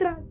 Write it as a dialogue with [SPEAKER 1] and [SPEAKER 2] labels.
[SPEAKER 1] літра